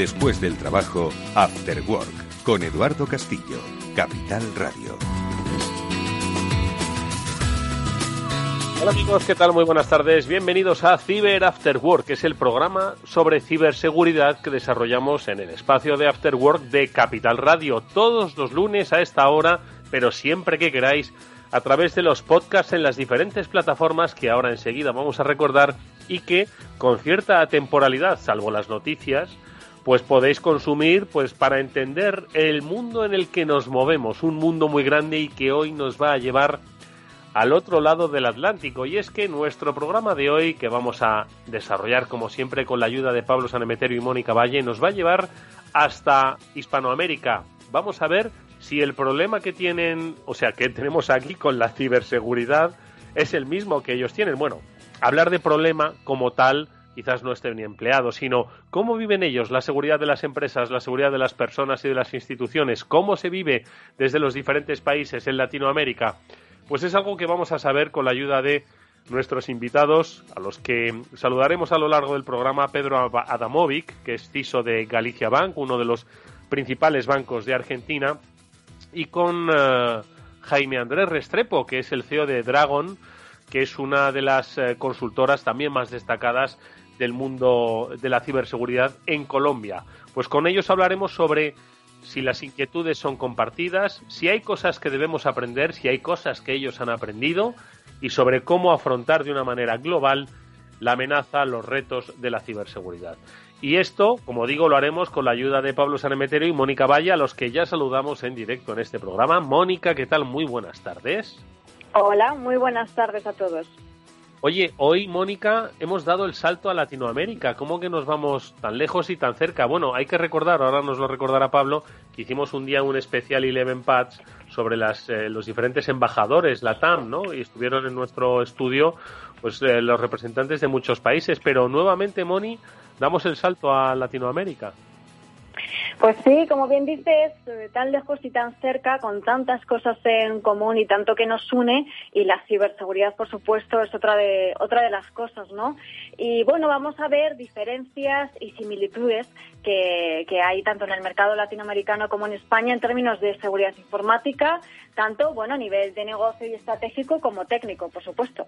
Después del trabajo, After Work, con Eduardo Castillo, Capital Radio. Hola amigos, ¿qué tal? Muy buenas tardes. Bienvenidos a Cyber After Work, que es el programa sobre ciberseguridad que desarrollamos en el espacio de After Work de Capital Radio, todos los lunes a esta hora, pero siempre que queráis, a través de los podcasts en las diferentes plataformas que ahora enseguida vamos a recordar y que, con cierta temporalidad, salvo las noticias, pues podéis consumir pues para entender el mundo en el que nos movemos, un mundo muy grande y que hoy nos va a llevar al otro lado del Atlántico. Y es que nuestro programa de hoy, que vamos a desarrollar como siempre con la ayuda de Pablo Sanemeterio y Mónica Valle, nos va a llevar hasta Hispanoamérica. Vamos a ver si el problema que tienen, o sea, que tenemos aquí con la ciberseguridad es el mismo que ellos tienen. Bueno, hablar de problema como tal quizás no esté ni empleado, sino cómo viven ellos la seguridad de las empresas, la seguridad de las personas y de las instituciones, cómo se vive desde los diferentes países en Latinoamérica. Pues es algo que vamos a saber con la ayuda de nuestros invitados, a los que saludaremos a lo largo del programa, Pedro Adamovic, que es CISO de Galicia Bank, uno de los principales bancos de Argentina, y con eh, Jaime Andrés Restrepo, que es el CEO de Dragon, que es una de las eh, consultoras también más destacadas del mundo de la ciberseguridad en Colombia. Pues con ellos hablaremos sobre si las inquietudes son compartidas, si hay cosas que debemos aprender, si hay cosas que ellos han aprendido y sobre cómo afrontar de una manera global la amenaza, los retos de la ciberseguridad. Y esto, como digo, lo haremos con la ayuda de Pablo Sanemeterio y Mónica Valle, a los que ya saludamos en directo en este programa. Mónica, ¿qué tal? Muy buenas tardes. Hola, muy buenas tardes a todos. Oye, hoy, Mónica, hemos dado el salto a Latinoamérica. ¿Cómo que nos vamos tan lejos y tan cerca? Bueno, hay que recordar, ahora nos lo recordará Pablo, que hicimos un día un especial Eleven Pads sobre las, eh, los diferentes embajadores, la TAM, ¿no? Y estuvieron en nuestro estudio pues eh, los representantes de muchos países. Pero nuevamente, Moni, damos el salto a Latinoamérica. Pues sí, como bien dices, eh, tan lejos y tan cerca, con tantas cosas en común y tanto que nos une, y la ciberseguridad, por supuesto, es otra de, otra de las cosas, ¿no? Y bueno, vamos a ver diferencias y similitudes que, que hay tanto en el mercado latinoamericano como en España en términos de seguridad informática, tanto, bueno, a nivel de negocio y estratégico como técnico, por supuesto.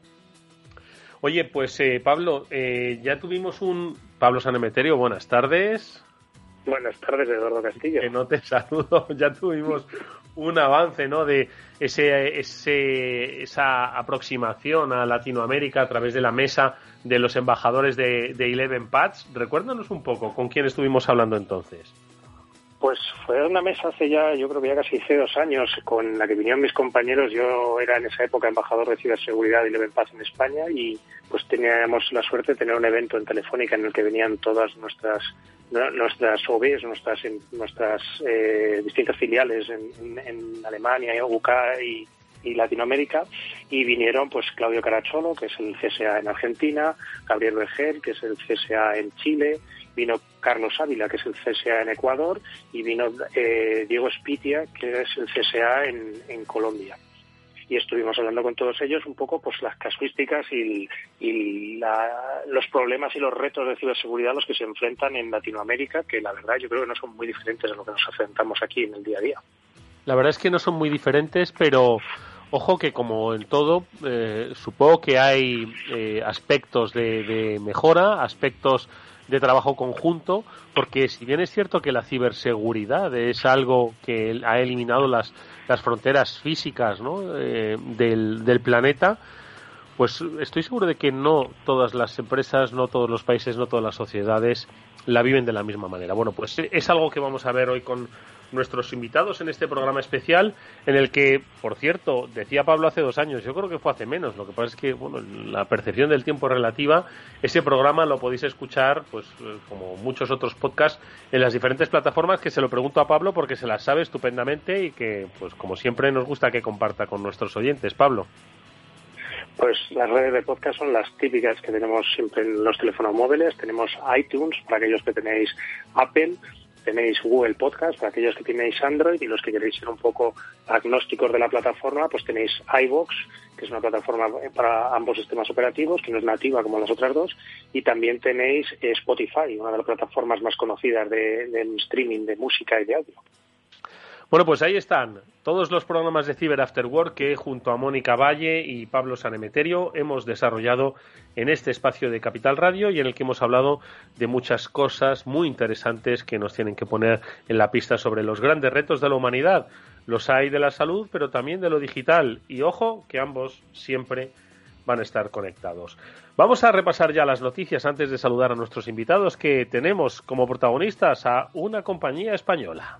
Oye, pues eh, Pablo, eh, ya tuvimos un... Pablo Sanemeterio, buenas tardes. Buenas tardes, Eduardo Castillo. Que no te saludo, ya tuvimos un avance, ¿no? De ese, ese, esa aproximación a Latinoamérica a través de la mesa de los embajadores de, de Eleven Pads. Recuérdanos un poco con quién estuvimos hablando entonces. Pues fue una mesa hace ya, yo creo que ya casi hace dos años, con la que vinieron mis compañeros. Yo era en esa época embajador de ciberseguridad y Eleven Paz en España y pues teníamos la suerte de tener un evento en Telefónica en el que venían todas nuestras nuestras OBs, nuestras nuestras eh, distintas filiales en, Alemania, UK y, y Latinoamérica. Y vinieron pues Claudio Caracholo, que es el CSA en Argentina, Gabriel Berger, que es el CSA en Chile, vino Carlos Ávila, que es el CSA en Ecuador, y vino eh, Diego Spitia, que es el CSA en Colombia y estuvimos hablando con todos ellos un poco pues las casuísticas y, la, los problemas y los retos de ciberseguridad a los que se enfrentan en Latinoamérica, que la verdad yo creo que no son muy diferentes a lo que nos enfrentamos aquí en el día a día. La verdad es que no son muy diferentes, pero ojo que como en todo, eh, supongo que hay eh, aspectos de mejora, aspectos de trabajo conjunto, porque si bien es cierto que la ciberseguridad es algo que ha eliminado las, las fronteras físicas ¿no? Eh, del, del planeta, pues estoy seguro de que no todas las empresas, no todos los países, no todas las sociedades la viven de la misma manera. Bueno, pues es algo que vamos a ver hoy con nuestros invitados en este programa especial, en el que, por cierto, decía Pablo hace dos años, yo creo que fue hace menos, lo que pasa es que, bueno, la percepción del tiempo es relativa, ese programa lo podéis escuchar, pues, eh, como muchos otros podcasts, en las diferentes plataformas, que se lo pregunto a Pablo porque se las sabe estupendamente y que, pues, como siempre, nos gusta que comparta con nuestros oyentes. Pablo. Pues las redes de podcast son las típicas que tenemos siempre en los teléfonos móviles. Tenemos iTunes para aquellos que tenéis Apple tenéis Google Podcast para aquellos que tenéis Android y los que queréis ser un poco agnósticos de la plataforma, pues tenéis iBox, que es una plataforma para ambos sistemas operativos, que no es nativa como las otras dos, y también tenéis Spotify, una de las plataformas más conocidas de, del streaming de música y de audio. Bueno, pues ahí están todos los programas de Cyber After Work que junto a Mónica Valle y Pablo Sanemeterio hemos desarrollado en este espacio de Capital Radio y en el que hemos hablado de muchas cosas muy interesantes que nos tienen que poner en la pista sobre los grandes retos de la humanidad. Los hay de la salud, pero también de lo digital. Y ojo, que ambos siempre van a estar conectados. Vamos a repasar ya las noticias antes de saludar a nuestros invitados que tenemos como protagonistas a una compañía española.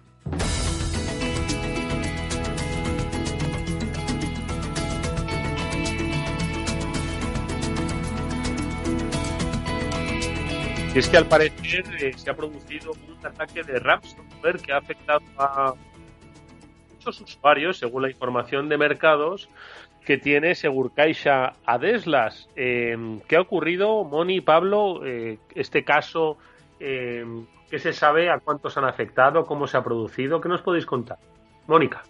Y es que al parecer eh, se ha producido un ataque de ransomware que ha afectado a muchos usuarios, según la información de mercados que tiene Segurcaixa Adeslas. Eh, ¿Qué ha ocurrido, Moni, Pablo? Eh, este caso, eh, ¿qué se sabe? ¿A cuántos han afectado? ¿Cómo se ha producido? ¿Qué nos podéis contar? Mónica.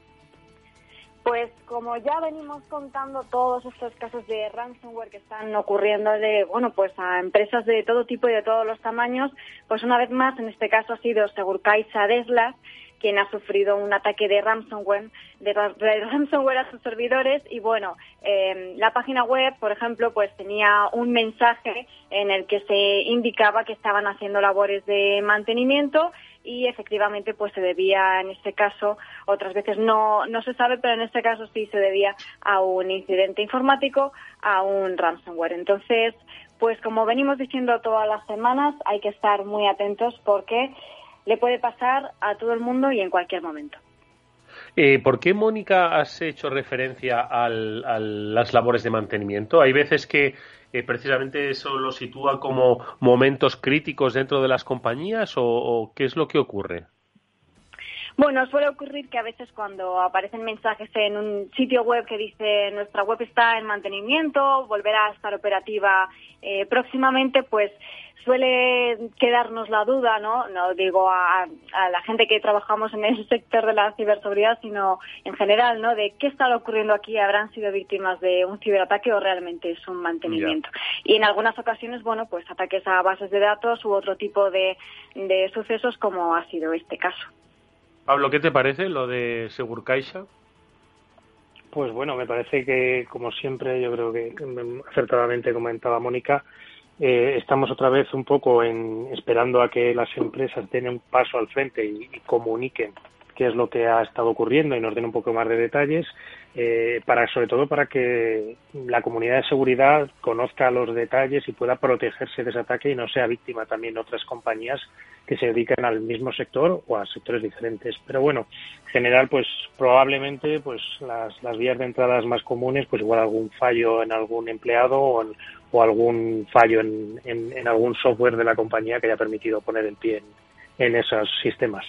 Pues como ya venimos contando todos estos casos de ransomware que están ocurriendo de, bueno, pues a empresas de todo tipo y de todos los tamaños, pues una vez más, en este caso ha sido Segurcaisa Deslas quien ha sufrido un ataque de ransomware, de, ransomware a sus servidores. Y bueno, em, la página web, por ejemplo, pues tenía un mensaje en el que se indicaba que estaban haciendo labores de mantenimiento y efectivamente pues se debía en este caso, otras veces no, no se sabe, pero en este caso sí se debía a un incidente informático, a un ransomware. Entonces, pues como venimos diciendo todas las semanas, hay que estar muy atentos porque le puede pasar a todo el mundo y en cualquier momento. Eh, ¿Por qué, Mónica, has hecho referencia a las labores de mantenimiento? Hay veces que precisamente eso lo sitúa como momentos críticos dentro de las compañías o, qué es lo que ocurre? Bueno, suele ocurrir que a veces cuando aparecen mensajes en un sitio web que dice nuestra web está en mantenimiento, volverá a estar operativa eh, próximamente, pues suele quedarnos la duda, ¿no? No digo a, la gente que trabajamos en el sector de la ciberseguridad, sino en general, ¿no? De qué está ocurriendo aquí, habrán sido víctimas de un ciberataque o realmente es un mantenimiento. Y en algunas ocasiones, bueno, pues ataques a bases de datos u otro tipo de, de sucesos como ha sido este caso. Pablo, ¿qué te parece lo de Segurcaixa? Pues bueno, me parece que, como siempre, yo creo que acertadamente comentaba Mónica, eh, estamos otra vez un poco en, esperando a que las empresas den un paso al frente y, comuniquen qué es lo que ha estado ocurriendo y nos den un poco más de detalles, eh, para sobre todo para que la comunidad de seguridad conozca los detalles y pueda protegerse de ese ataque y no sea víctima también otras compañías que se dedican al mismo sector o a sectores diferentes. Pero bueno, en general, pues probablemente pues las, las vías de entradas más comunes, pues igual algún fallo en algún empleado o, o algún fallo en, en, algún software de la compañía que haya permitido poner el pie en, esos sistemas.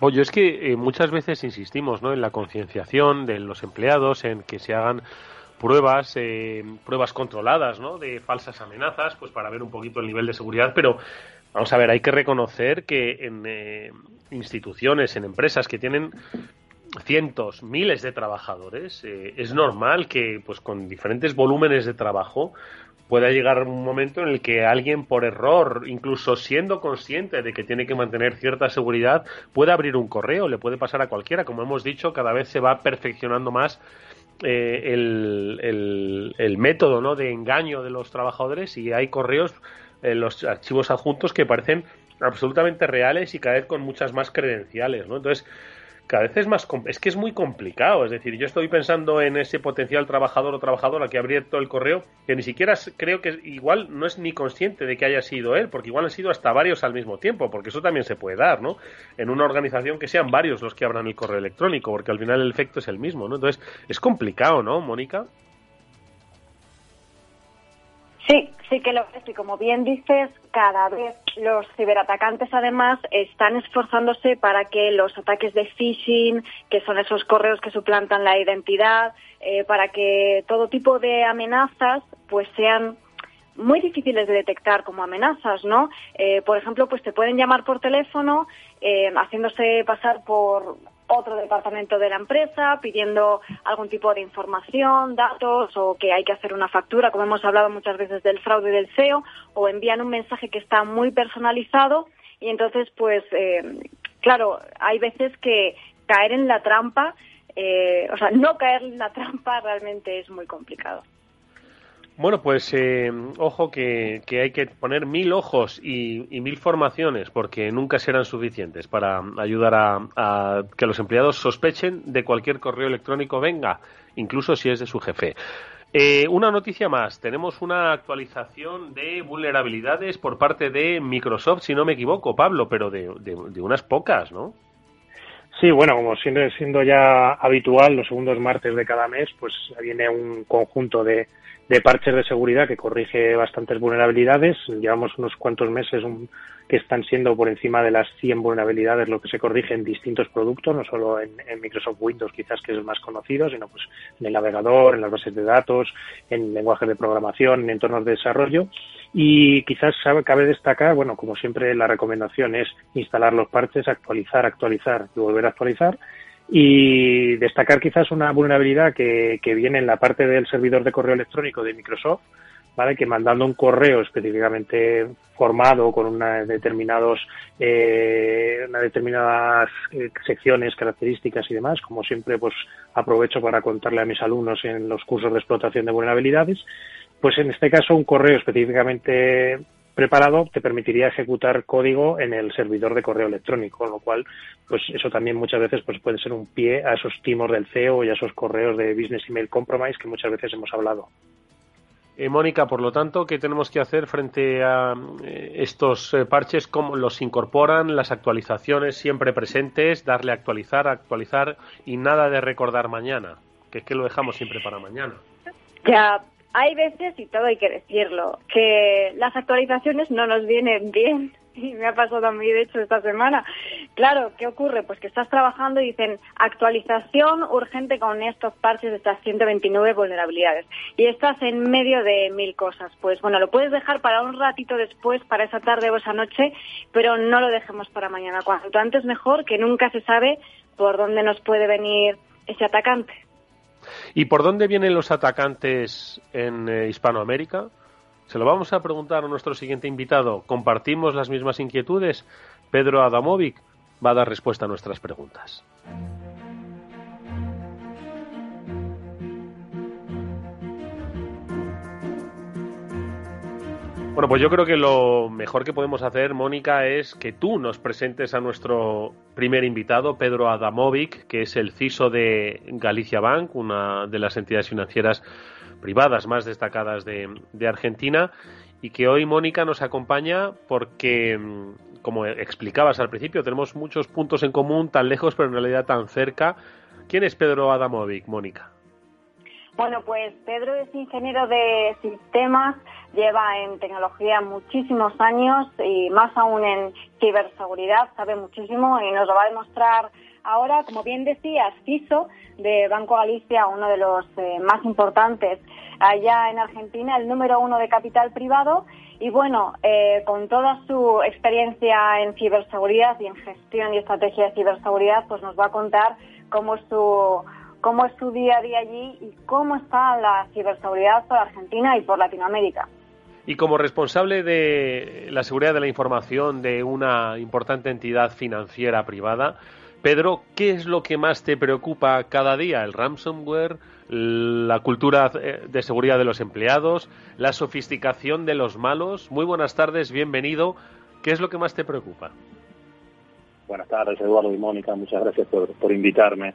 Oye, es que eh, muchas veces insistimos ¿no? en la concienciación de los empleados, en que se hagan pruebas, eh, pruebas controladas ¿no? de falsas amenazas, pues para ver un poquito el nivel de seguridad, pero vamos a ver, hay que reconocer que en eh, instituciones, en empresas que tienen cientos, miles de trabajadores, es normal que pues con diferentes volúmenes de trabajo pueda llegar un momento en el que alguien por error, incluso siendo consciente de que tiene que mantener cierta seguridad, pueda abrir un correo, le puede pasar a cualquiera. Como hemos dicho, cada vez se va perfeccionando más eh, el, el, método ¿no? de engaño de los trabajadores y hay correos en los archivos adjuntos que parecen absolutamente reales y cada vez con muchas más credenciales. ¿no? Entonces, cada vez es más es que es muy complicado es decir yo estoy pensando en ese potencial trabajador o trabajadora que ha abierto el correo que ni siquiera creo que igual no es ni consciente de que haya sido él porque igual han sido hasta varios al mismo tiempo porque eso también se puede dar no en una organización que sean varios los que abran el correo electrónico porque al final el efecto es el mismo no entonces es complicado no Mónica Sí, sí que lo es. Y como bien dices, cada vez los ciberatacantes además están esforzándose para que los ataques de phishing, que son esos correos que suplantan la identidad, eh, para que todo tipo de amenazas pues sean muy difíciles de detectar como amenazas, ¿no? Eh, por ejemplo, pues te pueden llamar por teléfono eh, haciéndose pasar por otro departamento de la empresa pidiendo algún tipo de información, datos o que hay que hacer una factura, como hemos hablado muchas veces del fraude del SEO, o envían un mensaje que está muy personalizado y entonces, pues, eh, claro, hay veces que caer en la trampa, eh, o sea, no caer en la trampa realmente es muy complicado. Bueno, pues eh, ojo que, hay que poner mil ojos y, mil formaciones porque nunca serán suficientes para ayudar a, que los empleados sospechen de cualquier correo electrónico venga, incluso si es de su jefe. Eh, una noticia más. Tenemos una actualización de vulnerabilidades por parte de Microsoft, si no me equivoco, Pablo, pero de, de unas pocas, ¿no? Sí, bueno, como siendo, siendo ya habitual, los segundos martes de cada mes, pues viene un conjunto de, de parches de seguridad que corrige bastantes vulnerabilidades. Llevamos unos cuantos meses que están siendo por encima de las 100 vulnerabilidades lo que se corrige en distintos productos, no solo en, Microsoft Windows quizás que es el más conocido, sino pues en el navegador, en las bases de datos, en lenguajes de programación, en entornos de desarrollo. Y quizás cabe destacar, bueno, como siempre la recomendación es instalar los parches, actualizar, actualizar y volver a actualizar y destacar quizás una vulnerabilidad que, que viene en la parte del servidor de correo electrónico de Microsoft, ¿vale? que mandando un correo específicamente formado con una determinados eh, determinadas eh, secciones características y demás como siempre pues aprovecho para contarle a mis alumnos en los cursos de explotación de vulnerabilidades pues en este caso un correo específicamente preparado te permitiría ejecutar código en el servidor de correo electrónico, con lo cual, pues eso también muchas veces pues puede ser un pie a esos timos del CEO y a esos correos de Business Email Compromise que muchas veces hemos hablado. Eh, Mónica, por lo tanto, ¿qué tenemos que hacer frente a eh, estos eh, parches? ¿Cómo los incorporan? Las actualizaciones siempre presentes, darle a actualizar, actualizar y nada de recordar mañana, que es que lo dejamos siempre para mañana. Ya, hay veces, y todo hay que decirlo, que las actualizaciones no nos vienen bien. Y me ha pasado a mí, de hecho, esta semana. Claro, ¿qué ocurre? Pues que estás trabajando y dicen actualización urgente con estos parches de estas 129 vulnerabilidades. Y estás en medio de mil cosas. Pues bueno, lo puedes dejar para un ratito después, para esa tarde o esa noche, pero no lo dejemos para mañana. Cuanto antes mejor, que nunca se sabe por dónde nos puede venir ese atacante. ¿Y por dónde vienen los atacantes en eh, Hispanoamérica? Se lo vamos a preguntar a nuestro siguiente invitado. ¿Compartimos las mismas inquietudes? Pedro Adamovic va a dar respuesta a nuestras preguntas. Bueno, pues yo creo que lo mejor que podemos hacer, Mónica, es que tú nos presentes a nuestro primer invitado, Pedro Adamovic, que es el CISO de Galicia Bank, una de las entidades financieras privadas más destacadas de, Argentina, y que hoy Mónica nos acompaña porque, como explicabas al principio, tenemos muchos puntos en común, tan lejos pero en realidad tan cerca. ¿Quién es Pedro Adamovic, Mónica? Bueno, pues Pedro es ingeniero de sistemas, lleva en tecnología muchísimos años y más aún en ciberseguridad, sabe muchísimo y nos lo va a demostrar ahora, como bien decías, CISO de Banco Galicia, uno de los eh, más importantes allá en Argentina, el número uno de capital privado. Y bueno, eh, con toda su experiencia en ciberseguridad y en gestión y estrategia de ciberseguridad, pues nos va a contar cómo su cómo es su día a día allí y cómo está la ciberseguridad por Argentina y por Latinoamérica. Y como responsable de la seguridad de la información de una importante entidad financiera privada, Pedro, ¿qué es lo que más te preocupa cada día? ¿El ransomware? ¿La cultura de seguridad de los empleados? ¿La sofisticación de los malos? Muy buenas tardes, bienvenido. ¿Qué es lo que más te preocupa? Buenas tardes, Eduardo y Mónica. Muchas gracias por, por invitarme.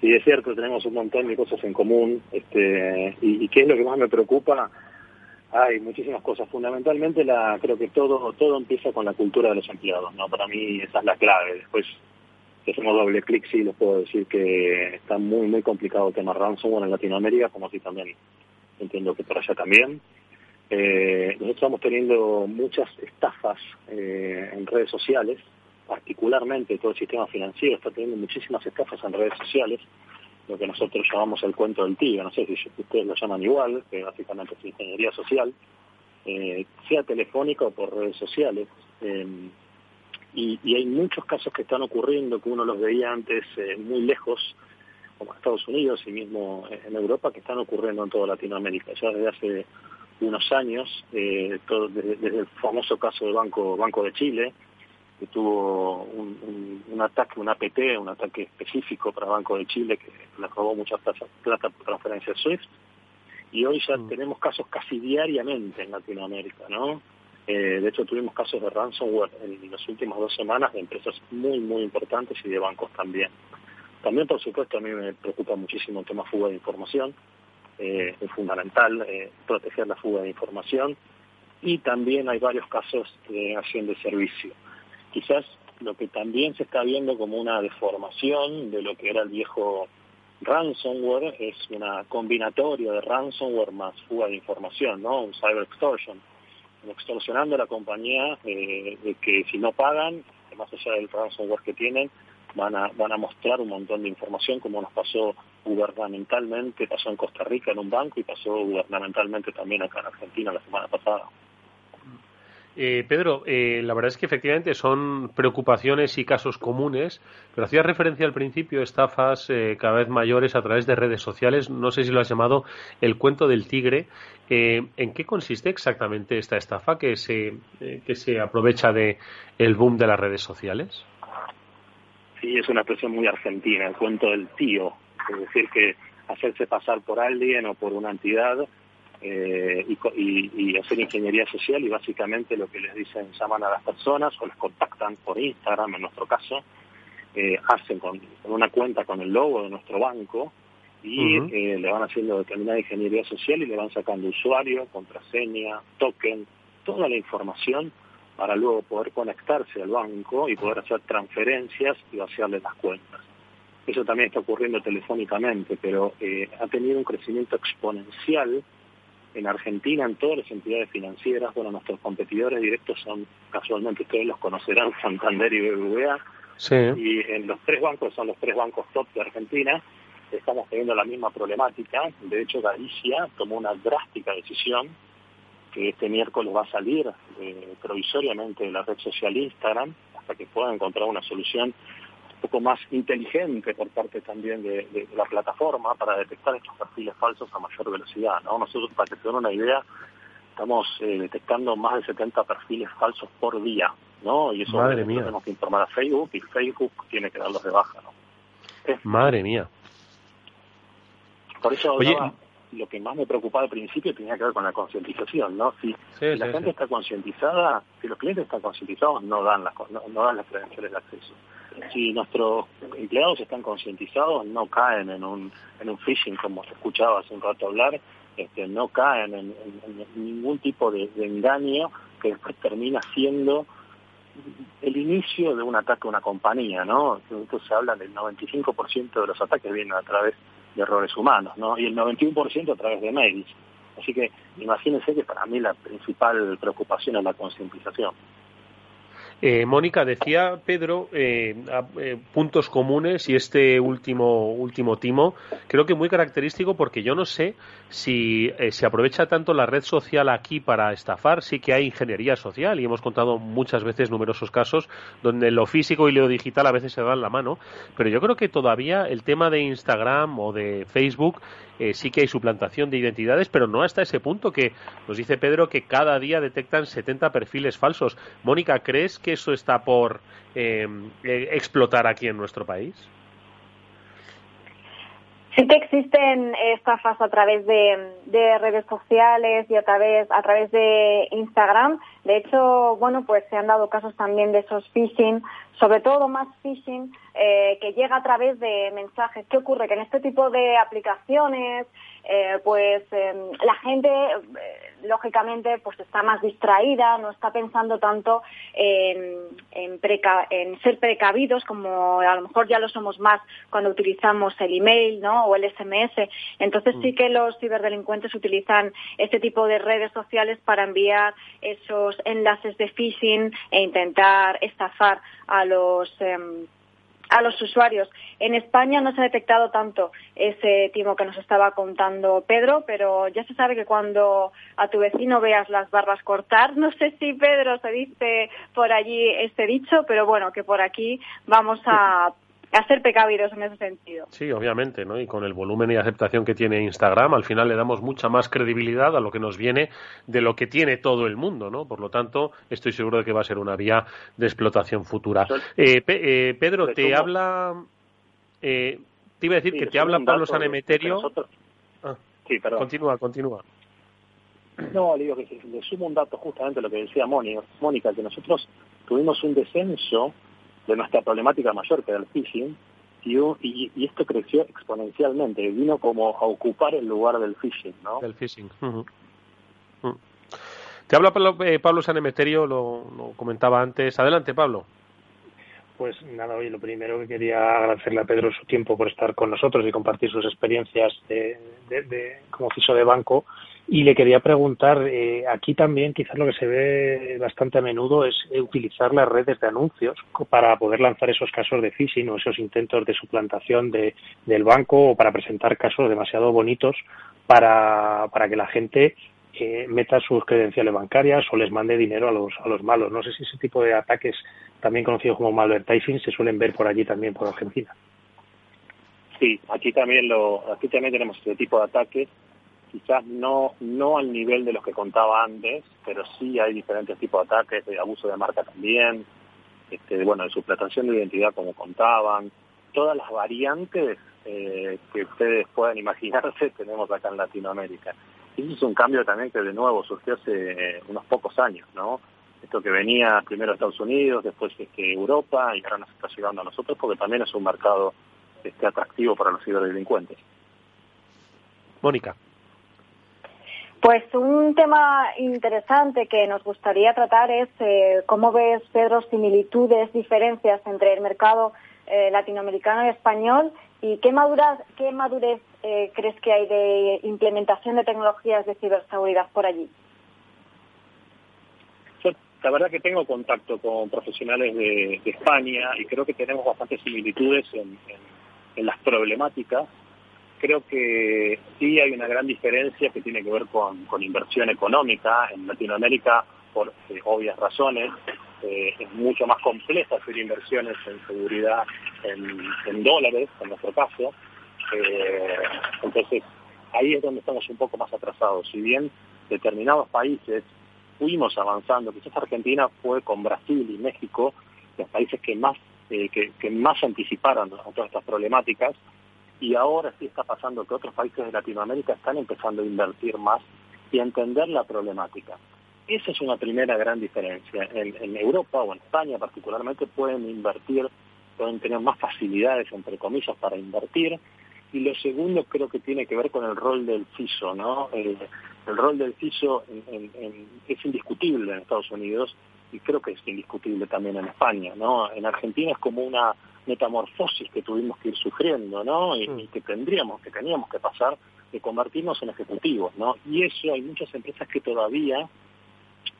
Sí, es cierto, tenemos un montón de cosas en común. Este, y, qué es lo que más me preocupa? Hay muchísimas cosas. Fundamentalmente, la, creo que todo todo empieza con la cultura de los empleados. no Para mí esa es la clave. Después, si hacemos doble clic, sí les puedo decir que está muy, muy complicado el tema ransomware en Latinoamérica, como así también entiendo que por allá también. Eh, nosotros estamos teniendo muchas estafas eh, en redes sociales particularmente todo el sistema financiero está teniendo muchísimas estafas en redes sociales, lo que nosotros llamamos el cuento del tío, no sé si ustedes lo llaman igual, que básicamente es ingeniería social, eh, sea telefónica o por redes sociales. Em, y, y, hay muchos casos que están ocurriendo que uno los veía antes eh, muy lejos, como en Estados Unidos y mismo en Europa, que están ocurriendo en toda Latinoamérica. Ya desde hace unos años, eh, todo, desde, desde, el famoso caso del Banco, Banco de Chile, que tuvo un, un, un, ataque, un APT, un ataque específico para Banco de Chile que le robó mucha plata, plata por transferencia SWIFT. Y hoy ya mm. tenemos casos casi diariamente en Latinoamérica, ¿no? Eh, de hecho, tuvimos casos de ransomware en las últimas dos semanas de empresas muy, muy importantes y de bancos también. También, por supuesto, a mí me preocupa muchísimo el tema fuga de información. Eh, es fundamental eh, proteger la fuga de información. Y también hay varios casos de acción de servicio. Quizás lo que también se está viendo como una deformación de lo que era el viejo ransomware es una combinatoria de ransomware más fuga de información, ¿no? Un cyber extortion extorsionando a la compañía eh, de que si no pagan, más allá del ransomware que tienen, van a, van a mostrar un montón de información como nos pasó gubernamentalmente, pasó en Costa Rica en un banco y pasó gubernamentalmente también acá en Argentina la semana pasada. Eh, Pedro, eh, la verdad es que efectivamente son preocupaciones y casos comunes, pero hacía referencia al principio estafas eh, cada vez mayores a través de redes sociales. No sé si lo has llamado el cuento del tigre. Eh, ¿En qué consiste exactamente esta estafa que se, eh, que se aprovecha de el boom de las redes sociales? Sí, es una expresión muy argentina, el cuento del tío. Es decir, que hacerse pasar por alguien o por una entidad eh, y, y, y, hacer ingeniería social y básicamente lo que les dicen, llaman a las personas o les contactan por Instagram en nuestro caso, eh, hacen con, con, una cuenta con el logo de nuestro banco y uh -huh. eh, le van haciendo determinada ingeniería social y le van sacando usuario, contraseña, token, toda la información para luego poder conectarse al banco y poder hacer transferencias y vaciarle las cuentas. Eso también está ocurriendo telefónicamente, pero eh, ha tenido un crecimiento exponencial en Argentina, en todas las entidades financieras, bueno, nuestros competidores directos son, casualmente ustedes los conocerán, Santander y BBVA, sí. y en los tres bancos, son los tres bancos top de Argentina, estamos teniendo la misma problemática. De hecho, Galicia tomó una drástica decisión que este miércoles va a salir eh, provisoriamente de la red social Instagram hasta que pueda encontrar una solución poco más inteligente por parte también de, de, de la plataforma para detectar estos perfiles falsos a mayor velocidad. ¿no? Nosotros, para que se den una idea, estamos eh, detectando más de 70 perfiles falsos por día, ¿no? Y eso Madre mía. tenemos que informar a Facebook y Facebook tiene que darlos de baja, ¿no? Es, Madre mía. Por eso Oye, lo que más me preocupaba al principio tenía que ver con la concientización, ¿no? Si, sí, si la sí, gente sí. está concientizada, si los clientes están concientizados, no dan las no, no dan las credenciales de acceso. Si nuestros empleados están concientizados, no caen en un en un phishing como se escuchaba hace un rato hablar, este, no caen en, ningún tipo de, de engaño que después termina siendo el inicio de un ataque a una compañía, ¿no? Entonces se habla del 95% de los ataques vienen a través de errores humanos, ¿no? Y el 91% a través de mails. Así que imagínense que para mí la principal preocupación es la concientización. Eh, Mónica, decía Pedro eh, eh, puntos comunes y este último, último timo creo que muy característico porque yo no sé si eh, se aprovecha tanto la red social aquí para estafar, sí que hay ingeniería social y hemos contado muchas veces numerosos casos donde lo físico y lo digital a veces se dan la mano, pero yo creo que todavía el tema de Instagram o de Facebook eh, sí que hay suplantación de identidades, pero no hasta ese punto que nos dice Pedro que cada día detectan 70 perfiles falsos. Mónica, ¿crees que eso está por eh, explotar aquí en nuestro país? Sí que existen estafas a través de, de, redes sociales y a través, a través de Instagram. De hecho, bueno, pues se han dado casos también de esos phishing, sobre todo más phishing, eh, que llega a través de mensajes. ¿Qué ocurre? Que en este tipo de aplicaciones, eh, pues eh, la gente, lógicamente, pues está más distraída, no está pensando tanto en, en, preca en ser precavidos, como a lo mejor ya lo somos más cuando utilizamos el email, ¿no? O el SMS. Entonces sí que los ciberdelincuentes utilizan este tipo de redes sociales para enviar esos enlaces de phishing e intentar estafar a los eh, a los usuarios. En España no se ha detectado tanto ese timo que nos estaba contando Pedro, pero ya se sabe que cuando a tu vecino veas las barbas cortar, no sé si Pedro se dice por allí este dicho, pero bueno, que por aquí vamos a a ser precavidos en ese sentido. Sí, obviamente, ¿no? Y con el volumen y aceptación que tiene Instagram, al final le damos mucha más credibilidad a lo que nos viene de lo que tiene todo el mundo, ¿no? Por lo tanto, estoy seguro de que va a ser una vía de explotación futura. Eh, eh, Pedro, te habla... Eh, te iba a decir que te habla Pablo Sanemeterio... Ah, sí, perdón. Continúa, continúa. No, le digo que le sumo un dato justamente a lo que decía Mónica, Mónica, que nosotros tuvimos un descenso de nuestra problemática mayor, que era el phishing, y, esto creció exponencialmente, vino como a ocupar el lugar del phishing, ¿no? Del phishing. Te habla Pablo, eh, Pablo Sanemeterio, lo, lo, comentaba antes. Adelante, Pablo. Pues nada, hoy lo primero que quería agradecerle a Pedro su tiempo por estar con nosotros y compartir sus experiencias de, como CISO de banco. Y le quería preguntar, eh, aquí también quizás lo que se ve bastante a menudo es utilizar las redes de anuncios para poder lanzar esos casos de phishing o esos intentos de suplantación de, del banco o para presentar casos demasiado bonitos para, para que la gente eh, meta sus credenciales bancarias o les mande dinero a los, a los malos. No sé si ese tipo de ataques, también conocidos como malvertising, se suelen ver por allí también, por Argentina. Sí, aquí también, lo, aquí también tenemos ese tipo de ataques quizás no, no al nivel de los que contaba antes, pero sí hay diferentes tipos de ataques, de abuso de marca también, este, bueno, de suplantación de identidad como contaban, todas las variantes eh, que ustedes puedan imaginarse tenemos acá en Latinoamérica. Y eso es un cambio también que de nuevo surgió hace unos pocos años, ¿no? Esto que venía primero a Estados Unidos, después este, Europa y ahora nos está llegando a nosotros porque también es un mercado este, atractivo para los ciberdelincuentes. Mónica. Pues un tema interesante que nos gustaría tratar es eh, cómo ves, Pedro, similitudes, diferencias entre el mercado eh, latinoamericano y español y qué, madurez, qué madurez eh, crees que hay de implementación de tecnologías de ciberseguridad por allí. La verdad que tengo contacto con profesionales de, España y creo que tenemos bastantes similitudes en las problemáticas creo que sí hay una gran diferencia que tiene que ver con, inversión económica. En Latinoamérica, por eh, obvias razones, eh, es mucho más complejo hacer inversiones en seguridad en, dólares, en nuestro caso. Eh, entonces, ahí es donde estamos un poco más atrasados. Si bien determinados países fuimos avanzando, quizás Argentina fue con Brasil y México los países que más, que, que más anticiparon a todas estas problemáticas, y ahora sí está pasando que otros países de Latinoamérica están empezando a invertir más y a entender la problemática. Esa es una primera gran diferencia. En, Europa o en España particularmente pueden invertir, pueden tener más facilidades, entre comillas, para invertir. Y lo segundo creo que tiene que ver con el rol del CISO, ¿no? El, rol del CISO es indiscutible en Estados Unidos y creo que es indiscutible también en España, ¿no? En Argentina es como una metamorfosis que tuvimos que ir sufriendo, ¿no? Y, mm. que tendríamos, que teníamos que pasar de convertirnos en ejecutivos, ¿no? Y eso hay muchas empresas que todavía,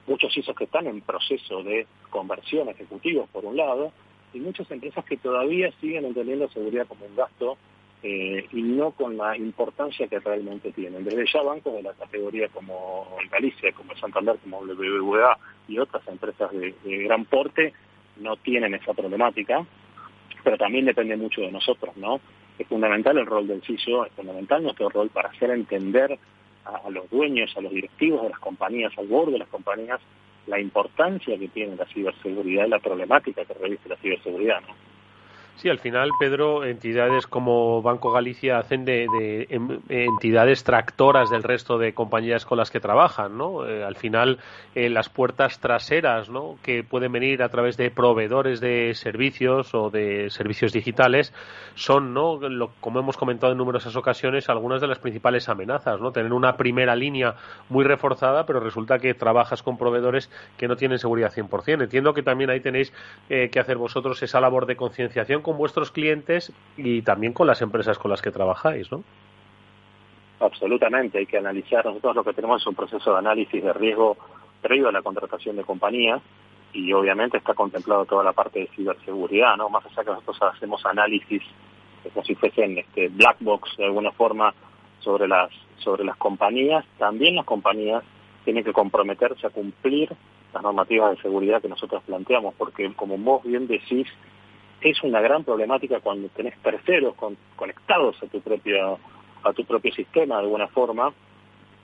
muchos ISOs que están en proceso de conversión ejecutivos por un lado, y muchas empresas que todavía siguen entendiendo seguridad como un gasto eh, y no con la importancia que realmente tienen. Desde ya bancos de la categoría como Galicia, como Santander, como BBVA y otras empresas de gran porte no tienen esa problemática pero también depende mucho de nosotros, ¿no? Es fundamental el rol del CISO, es fundamental nuestro rol para hacer entender a, los dueños, a los directivos de las compañías, al borde de las compañías, la importancia que tiene la ciberseguridad y la problemática que reviste la ciberseguridad, ¿no? Sí, al final, Pedro, entidades como Banco Galicia hacen de, em, entidades tractoras del resto de compañías con las que trabajan, ¿no? Eh, al final, eh, las puertas traseras, ¿no? Que pueden venir a través de proveedores de servicios o de servicios digitales son, ¿no? como hemos comentado en numerosas ocasiones, algunas de las principales amenazas, ¿no? Tener una primera línea muy reforzada, pero resulta que trabajas con proveedores que no tienen seguridad 100%. Entiendo que también ahí tenéis eh, que hacer vosotros esa labor de concienciación con vuestros clientes y también con las empresas con las que trabajáis, ¿no? Absolutamente, hay que analizar. Nosotros lo que tenemos es un proceso de análisis de riesgo previo a la contratación de compañía y obviamente está contemplado toda la parte de ciberseguridad, ¿no? Más allá que nosotros hacemos análisis como si fuesen este, black box de alguna forma sobre las sobre las compañías, también las compañías tienen que comprometerse a cumplir las normativas de seguridad que nosotros planteamos, porque como vos bien decís, es una gran problemática cuando tenés terceros conectados a tu propio a tu propio sistema de alguna forma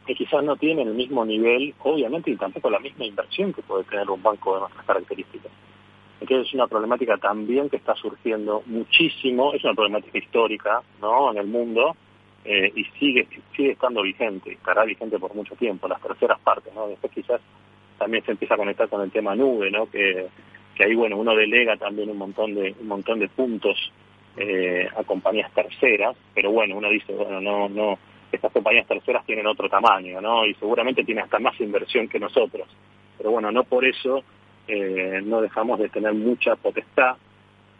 que quizás no tienen el mismo nivel, obviamente, y tampoco la misma inversión que puede tener un banco de nuestras características. Entonces es una problemática también que está surgiendo muchísimo, es una problemática histórica ¿no? en el mundo eh, y sigue sigue estando vigente, estará vigente por mucho tiempo, las terceras partes. ¿no? Después quizás también se empieza a conectar con el tema nube, ¿no? que, que ahí bueno uno delega también un montón de un montón de puntos eh, a compañías terceras, pero bueno uno dice bueno no no estas compañías terceras tienen otro tamaño, ¿no? Y seguramente tienen hasta más inversión que nosotros. Pero bueno, no por eso eh, no dejamos de tener mucha potestad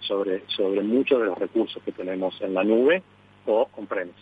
sobre, sobre muchos de los recursos que tenemos en la nube o on-premise.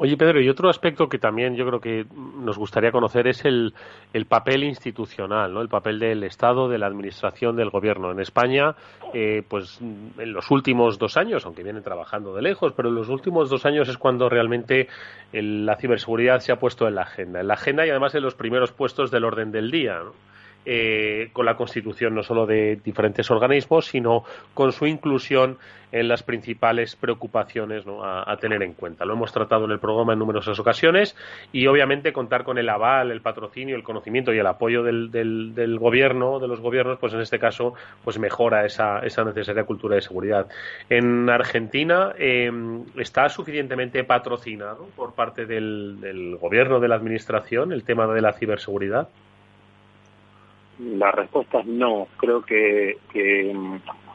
Oye, Pedro, y otro aspecto que también yo creo que nos gustaría conocer es el, el papel institucional, ¿no? El papel del Estado, de la Administración, del Gobierno. En España, eh, pues en los últimos dos años, aunque vienen trabajando de lejos, pero en los últimos dos años es cuando realmente la ciberseguridad se ha puesto en la agenda. En la agenda y además en los primeros puestos del orden del día. ¿no? Eh, con la constitución no solo de diferentes organismos, sino con su inclusión en las principales preocupaciones a, tener en cuenta. Lo hemos tratado en el programa en numerosas ocasiones y obviamente contar con el aval, el patrocinio, el conocimiento y el apoyo del, gobierno, de los gobiernos, pues en este caso, pues mejora esa, esa necesaria cultura de seguridad. En Argentina eh, está suficientemente patrocinado por parte del gobierno, de la administración, el tema de la ciberseguridad. La respuesta es no. Creo que, que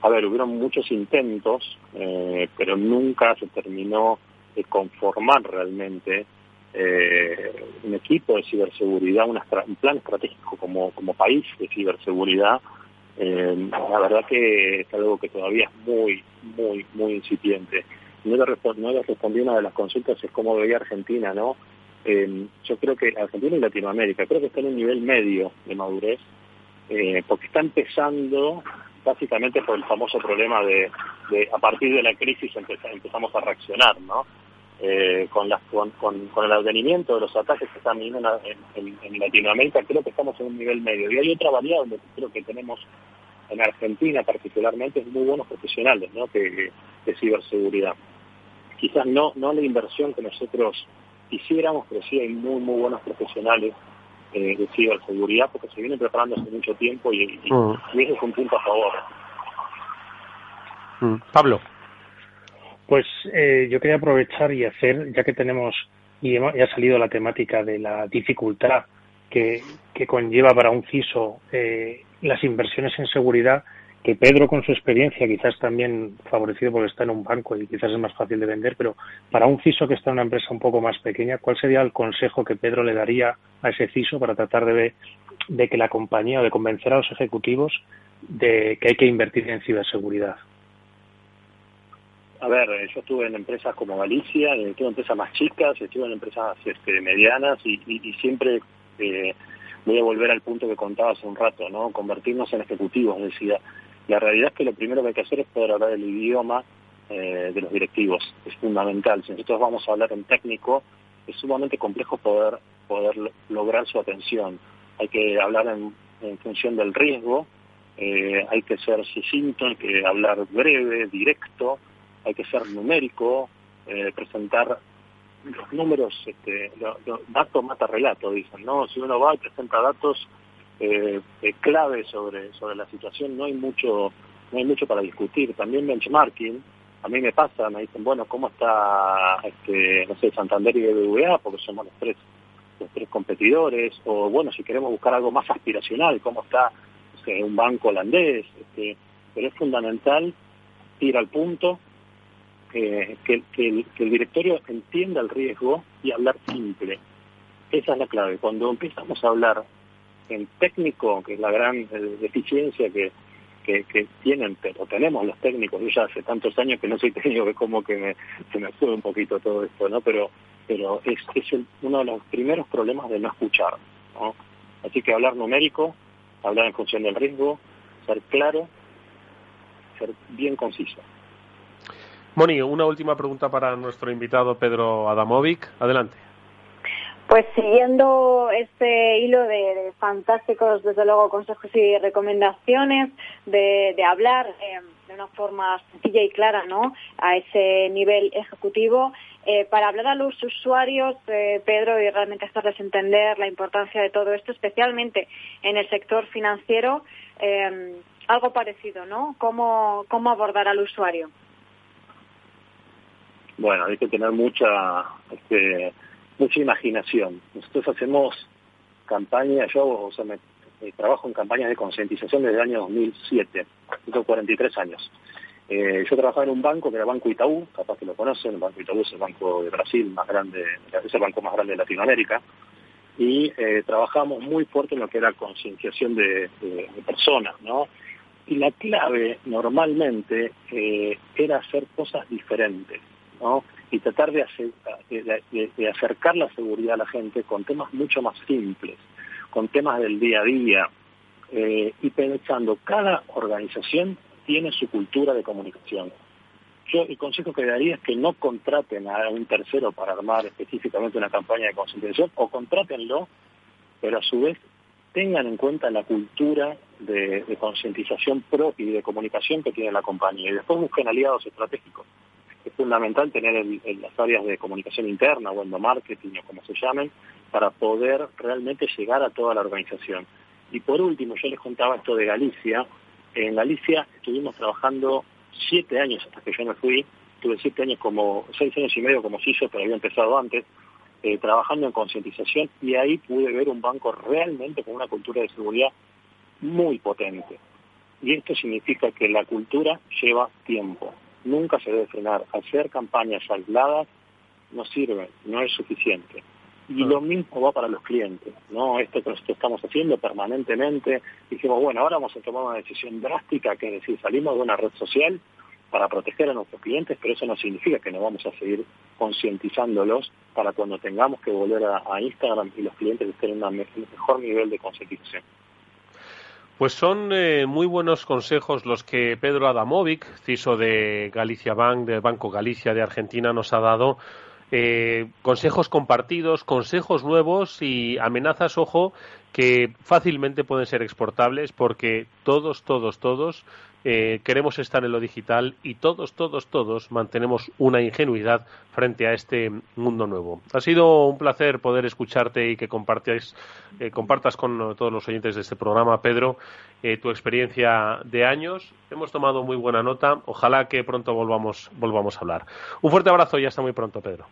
a ver, hubieron muchos intentos, eh, pero nunca se terminó de conformar realmente eh, un equipo de ciberseguridad, un plan estratégico como, como país de ciberseguridad. Eh, la verdad que es algo que todavía es muy, muy, muy incipiente. No le, no le respondí una de las consultas, es cómo veía Argentina, ¿no? yo creo que Argentina y Latinoamérica, creo que está en un nivel medio de madurez eh, porque está empezando básicamente por el famoso problema de, a partir de la crisis empezamos a reaccionar, ¿no? Eh, con, las, con, con, el advenimiento de los ataques que están viniendo en, Latinoamérica, creo que estamos en un nivel medio. Y hay otra variable que creo que tenemos en Argentina particularmente, es muy buenos profesionales ¿no? de ciberseguridad. Quizás no, no la inversión que nosotros quisiéramos, pero sí hay muy, muy buenos profesionales eh, de ciberseguridad porque se viene preparando hace mucho tiempo y, y, mm. ese es un punto a favor. Mm. Pablo. Pues eh, yo quería aprovechar y hacer, ya que tenemos y, ha salido la temática de la dificultad que, que conlleva para un CISO eh, las inversiones en seguridad, que Pedro con su experiencia, quizás también favorecido porque está en un banco y quizás es más fácil de vender, pero para un CISO que está en una empresa un poco más pequeña, ¿cuál sería el consejo que Pedro le daría a ese CISO para tratar de, de que la compañía o de convencer a los ejecutivos de que hay que invertir en ciberseguridad? A ver, yo estuve en empresas como Galicia, estuve en empresas más chicas, estuve en empresas este, medianas y, siempre eh, voy a volver al punto que contaba hace un rato, ¿no? Convertirnos en ejecutivos, decía, la realidad es que lo primero que hay que hacer es poder hablar el idioma eh, de los directivos. Es fundamental. Si nosotros vamos a hablar en técnico, es sumamente complejo poder, poder lograr su atención. Hay que hablar en, función del riesgo, eh, hay que ser sucinto, hay que hablar breve, directo, hay que ser numérico, eh, presentar los números, este, datos mata relato, dicen, ¿no? Si uno va y presenta datos, eh, clave sobre, sobre la situación, no hay mucho no hay mucho para discutir. También benchmarking, a mí me pasa, me dicen, bueno, ¿cómo está, este, no sé, Santander y BBVA? Porque somos los tres, los tres competidores. O bueno, si queremos buscar algo más aspiracional, ¿cómo está un banco holandés? Este, pero es fundamental ir al punto, eh, que, que, el, que el directorio entienda el riesgo y hablar simple. Esa es la clave. Cuando empezamos a hablar en técnico, que es la gran eh, deficiencia que, que, tienen, pero tenemos los técnicos, yo ya hace tantos años que no soy técnico, que como que me, se me sube un poquito todo esto, ¿no? Pero, pero es, es uno de los primeros problemas de no escuchar, ¿no? Así que hablar numérico, hablar en función del riesgo, ser claro, ser bien conciso. Moni, una última pregunta para nuestro invitado Pedro Adamovic. Adelante. Pues siguiendo este hilo de, fantásticos, desde luego, consejos y recomendaciones, de, hablar eh, de una forma sencilla y clara ¿no? a ese nivel ejecutivo, eh, para hablar a los usuarios, eh, Pedro, y realmente hacerles entender la importancia de todo esto, especialmente en el sector financiero, algo parecido, ¿no? ¿Cómo, ¿Cómo abordar al usuario? Bueno, hay que tener mucha... Este, mucha imaginación. Nosotros hacemos campañas, yo o sea, me, trabajo en campañas de concientización desde el año 2007, tengo 43 años. Eh, yo trabajaba en un banco que era Banco Itaú, capaz que lo conocen, el Banco Itaú es el banco de Brasil más grande, es el banco más grande de Latinoamérica, y eh, trabajamos muy fuerte en lo que era concienciación de, personas, ¿no? Y la clave normalmente eh, era hacer cosas diferentes, ¿no? Y tratar de, acercar la seguridad a la gente con temas mucho más simples, con temas del día a día, eh, y pensando, cada organización tiene su cultura de comunicación. Yo el consejo que daría es que no contraten a un tercero para armar específicamente una campaña de concientización, o contrátenlo, pero a su vez tengan en cuenta la cultura de, de concientización propia y de comunicación que tiene la compañía, y después busquen aliados estratégicos es fundamental tener el, las áreas de comunicación interna o endomarketing o como se llamen, para poder realmente llegar a toda la organización. Y por último, yo les contaba esto de Galicia. En Galicia estuvimos trabajando siete años hasta que yo me fui. Tuve siete años como, seis años y medio como CISO, pero había empezado antes, eh, trabajando en concientización y ahí pude ver un banco realmente con una cultura de seguridad muy potente. Y esto significa que la cultura lleva tiempo nunca se debe frenar. Hacer campañas aisladas no sirve, no es suficiente. Y lo mismo va para los clientes, ¿no? Esto que estamos haciendo permanentemente, dijimos, bueno, ahora vamos a tomar una decisión drástica, que es decir, salimos de una red social para proteger a nuestros clientes, pero eso no significa que no vamos a seguir concientizándolos para cuando tengamos que volver a, Instagram y los clientes estén en un mejor nivel de concientización. Pues son eh, muy buenos consejos los que Pedro Adamovic, CISO de Galicia Bank, del Banco Galicia de Argentina, nos ha dado. Eh, consejos compartidos, consejos nuevos y amenazas, ojo, que fácilmente pueden ser exportables porque todos, todos, todos eh, queremos estar en lo digital y todos, todos, todos mantenemos una ingenuidad frente a este mundo nuevo. Ha sido un placer poder escucharte y que compartas, eh, compartas con todos los oyentes de este programa, Pedro, eh, tu experiencia de años. Hemos tomado muy buena nota. Ojalá que pronto volvamos, volvamos a hablar. Un fuerte abrazo y hasta muy pronto, Pedro.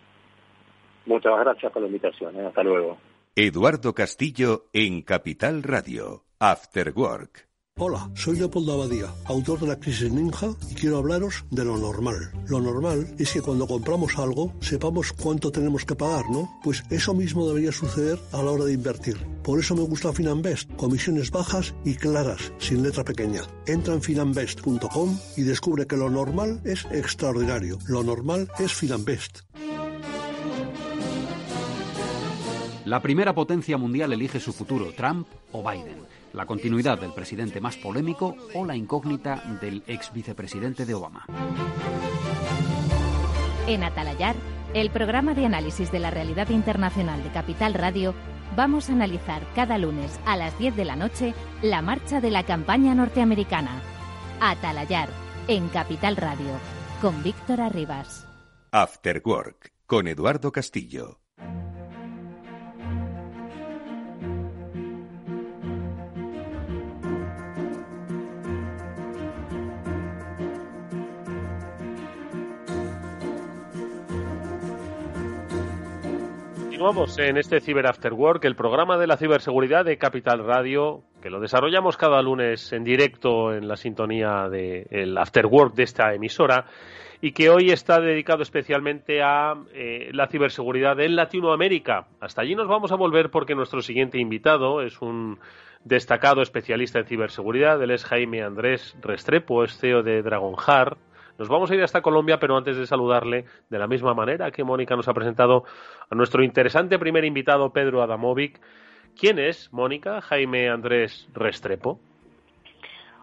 Muchas gracias por la invitación. Hasta luego. Eduardo Castillo en Capital Radio. After Work. Hola, soy Leopoldo Abadía, autor de La Crisis Ninja, y quiero hablaros de lo normal. Lo normal es que cuando compramos algo sepamos cuánto tenemos que pagar, ¿no? Pues eso mismo debería suceder a la hora de invertir. Por eso me gusta Finanbest, comisiones bajas y claras, sin letra pequeña. Entra en finanbest.com y descubre que lo normal es extraordinario. Lo normal es Finanbest. La primera potencia mundial elige su futuro, Trump o Biden la continuidad del presidente más polémico o la incógnita del ex vicepresidente de Obama. En Atalayar, el programa de análisis de la realidad internacional de Capital Radio, vamos a analizar cada lunes a las 10 de la noche la marcha de la campaña norteamericana. Atalayar, en Capital Radio, con Víctor Arribas. After Work, con Eduardo Castillo. Continuamos en este Cyber After Work, el programa de la ciberseguridad de Capital Radio, que lo desarrollamos cada lunes en directo en la sintonía del After Work de esta emisora y que hoy está dedicado especialmente a eh, la ciberseguridad en Latinoamérica. Hasta allí nos vamos a volver porque nuestro siguiente invitado es un destacado especialista en ciberseguridad. Él es Jaime Andrés Restrepo, es CEO de Dragonjar nos vamos a ir hasta Colombia, pero antes de saludarle, de la misma manera que Mónica nos ha presentado a nuestro interesante primer invitado, Pedro Adamovic, ¿Quién es, Mónica, Jaime Andrés Restrepo?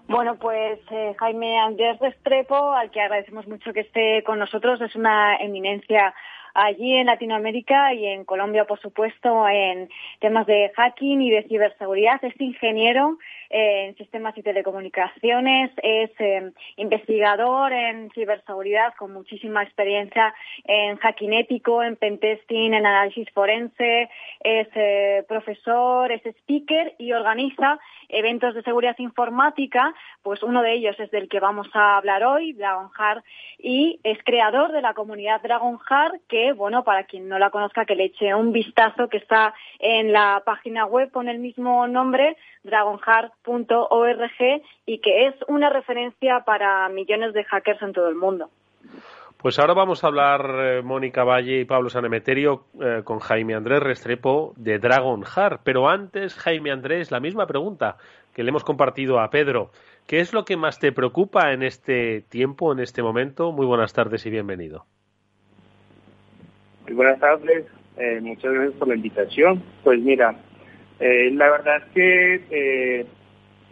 Bueno, pues eh, Jaime Andrés Restrepo, al que agradecemos mucho que esté con nosotros, es una eminencia allí en Latinoamérica y en Colombia, por supuesto, en temas de hacking y de ciberseguridad. Es ingeniero en sistemas y telecomunicaciones, es eh, investigador en ciberseguridad con muchísima experiencia en hacking ético, en pentesting, en análisis forense, es eh, profesor, es speaker y organiza eventos de seguridad informática, pues uno de ellos es del que vamos a hablar hoy, Dragonheart, y es creador de la comunidad Dragonheart, que, bueno, para quien no la conozca, que le eche un vistazo, que está en la página web con el mismo nombre, dragonheart.org, y que es una referencia para millones de hackers en todo el mundo. Pues ahora vamos a hablar, eh, Mónica Valle y Pablo Sanemeterio, eh, con Jaime Andrés Restrepo de Dragon Heart. Pero antes, Jaime Andrés, la misma pregunta que le hemos compartido a Pedro. ¿Qué es lo que más te preocupa en este tiempo, en este momento? Muy buenas tardes y bienvenido. Buenas tardes, eh, muchas gracias por la invitación. Pues mira, la verdad es que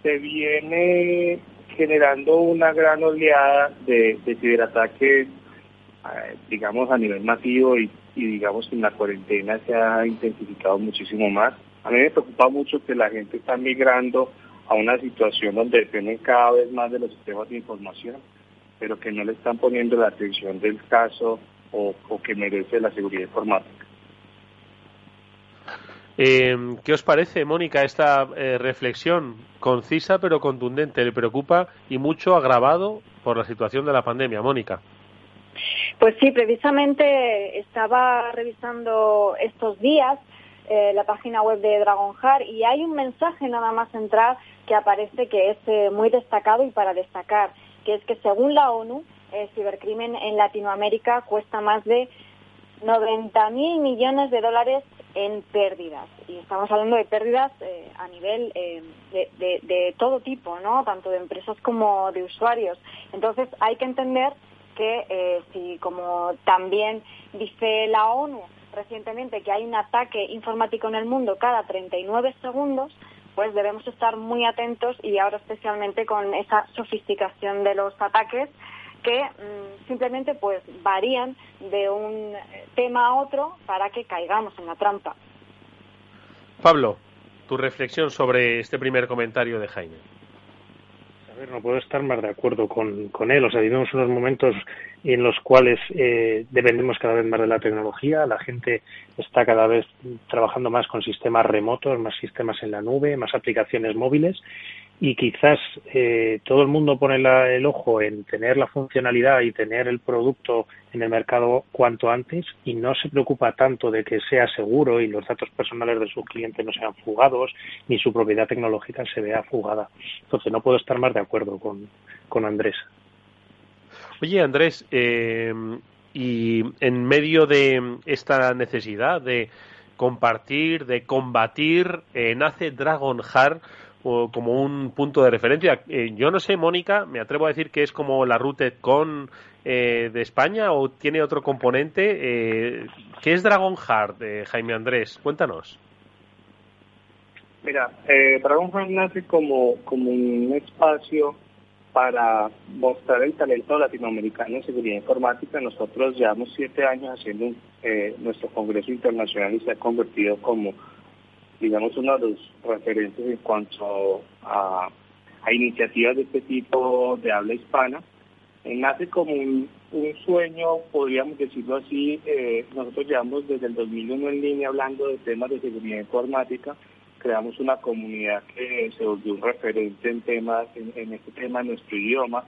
se viene generando una gran oleada de, ciberataques eh, digamos, a nivel masivo y, digamos que en la cuarentena se ha intensificado muchísimo más. A mí me preocupa mucho que la gente está migrando a una situación donde dependen cada vez más de los sistemas de información, pero que no le están poniendo la atención del caso o, que merece la seguridad informática. Eh, ¿Qué os parece, Mónica, esta eh, reflexión concisa pero contundente? ¿Le preocupa y mucho agravado por la situación de la pandemia, Mónica? Pues sí, precisamente estaba revisando estos días eh, la página web de Dragonheart y hay un mensaje nada más entrar que aparece que es eh, muy destacado y para destacar, que es que según la ONU, el cibercrimen en Latinoamérica cuesta más de 90.000 millones de dólares en pérdidas. Y estamos hablando de pérdidas eh, a nivel de, de, todo tipo, ¿no? Tanto de empresas como de usuarios. Entonces hay que entender que eh, si, como también dice la ONU recientemente, que hay un ataque informático en el mundo cada 39 segundos, pues debemos estar muy atentos y ahora especialmente con esa sofisticación de los ataques que mm, simplemente pues varían de un tema a otro para que caigamos en la trampa. Pablo, tu reflexión sobre este primer comentario de Jaime no puedo estar más de acuerdo con, con él. O sea, vivimos unos momentos en los cuales eh, dependemos cada vez más de la tecnología. La gente está cada vez trabajando más con sistemas remotos, más sistemas en la nube, más aplicaciones móviles y quizás eh, todo el mundo pone el ojo en tener la funcionalidad y tener el producto en el mercado cuanto antes y no se preocupa tanto de que sea seguro y los datos personales de su cliente no sean fugados ni su propiedad tecnológica se vea fugada. Entonces no puedo estar más de acuerdo con, con Andrés. Oye Andrés, eh, y en medio de esta necesidad de compartir, de combatir, eh, nace Dragon Heart como un punto de referencia. Eh, yo no sé, Mónica, me atrevo a decir que es como la RootedCon eh, de España o tiene otro componente. Eh, ¿Qué es Dragon Heart, Jaime Andrés? Cuéntanos. Mira, eh, Dragon Heart nace como, como un espacio para mostrar el talento latinoamericano en seguridad informática. Nosotros llevamos siete años haciendo nuestro Congreso Internacional y se ha convertido como digamos, uno de los referentes en cuanto a, iniciativas de este tipo de habla hispana. nace como un, sueño, podríamos decirlo así, eh, nosotros llevamos desde el 2001 en línea hablando de temas de seguridad informática, creamos una comunidad que se volvió un referente en temas, en, este tema, en nuestro idioma,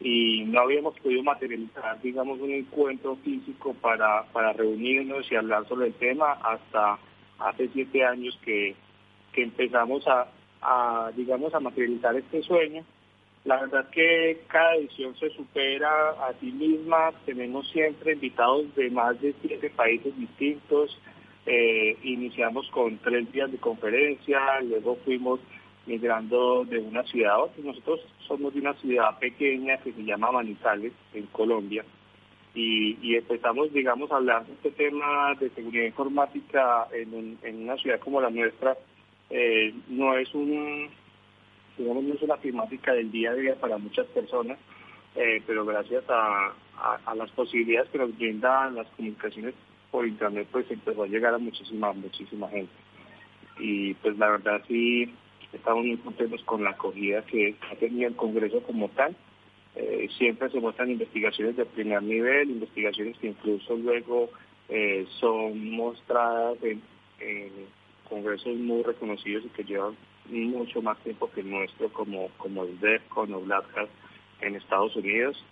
y no habíamos podido materializar, digamos, un encuentro físico para, para reunirnos y hablar sobre el tema hasta hace siete años que, que empezamos a, digamos, a materializar este sueño. La verdad es que cada edición se supera a sí misma, tenemos siempre invitados de más de siete países distintos, eh, iniciamos con tres días de conferencia, luego fuimos migrando de una ciudad a otra. Nosotros somos de una ciudad pequeña que se llama Manizales, en Colombia, y, empezamos, digamos, a hablar de este tema de seguridad informática en, una ciudad como la nuestra eh, no es un, digamos, no es una temática del día a día para muchas personas, eh, pero gracias a, las posibilidades que nos brindan las comunicaciones por internet, pues empezó a llegar a muchísima, muchísima gente. Y pues la verdad sí, estamos muy contentos con la acogida que ha tenido el Congreso como tal. Eh, siempre se muestran investigaciones de primer nivel, investigaciones que incluso luego eh, son mostradas en, congresos muy reconocidos y que llevan mucho más tiempo que el nuestro, como, como el DEFCON o en Estados Unidos,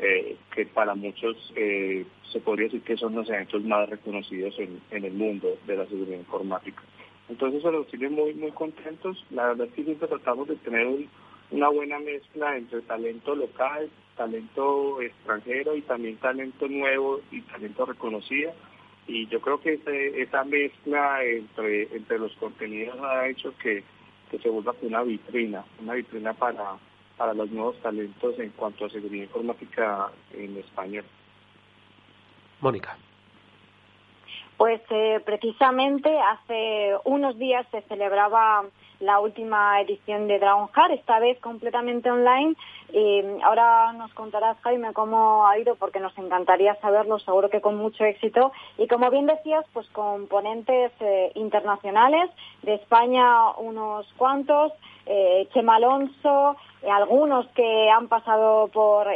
eh, que para muchos se podría decir que son los eventos más reconocidos en, en el mundo de la seguridad informática. Entonces eso los tiene muy, muy contentos. La verdad es que siempre tratamos de tener una buena mezcla entre talento local, talento extranjero y también talento nuevo y talento reconocido. Y yo creo que esa mezcla entre, entre los contenidos ha hecho que, que se vuelva una vitrina, una vitrina para, para los nuevos talentos en cuanto a seguridad informática en español. Mónica. Pues eh, precisamente hace unos días se celebraba la última edición de Dragon Heart, esta vez completamente online. Y ahora nos contarás, Jaime, cómo ha ido, porque nos encantaría saberlo, seguro que con mucho éxito. Y como bien decías, pues con ponentes eh, internacionales, de España unos cuantos, eh, Chema Alonso, eh, algunos que han pasado por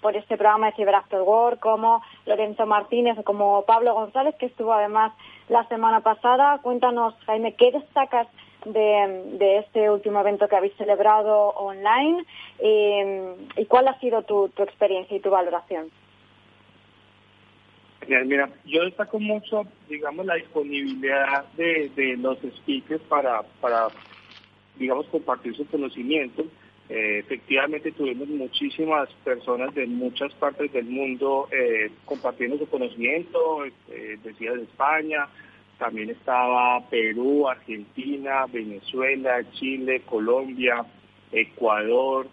por este programa de Cyber After Work, como Lorenzo Martínez como Pablo González, que estuvo además la semana pasada. Cuéntanos, Jaime, ¿qué destacas de, este último evento que habéis celebrado online y cuál ha sido tu, experiencia y tu valoración? Mira, yo destaco mucho, digamos, la disponibilidad de, de los speakers para, para, digamos, compartir su conocimiento eh, efectivamente tuvimos muchísimas personas de muchas partes del mundo eh, compartiendo su conocimiento, eh, decía de España, también estaba Perú, Argentina, Venezuela, Chile, Colombia, Ecuador,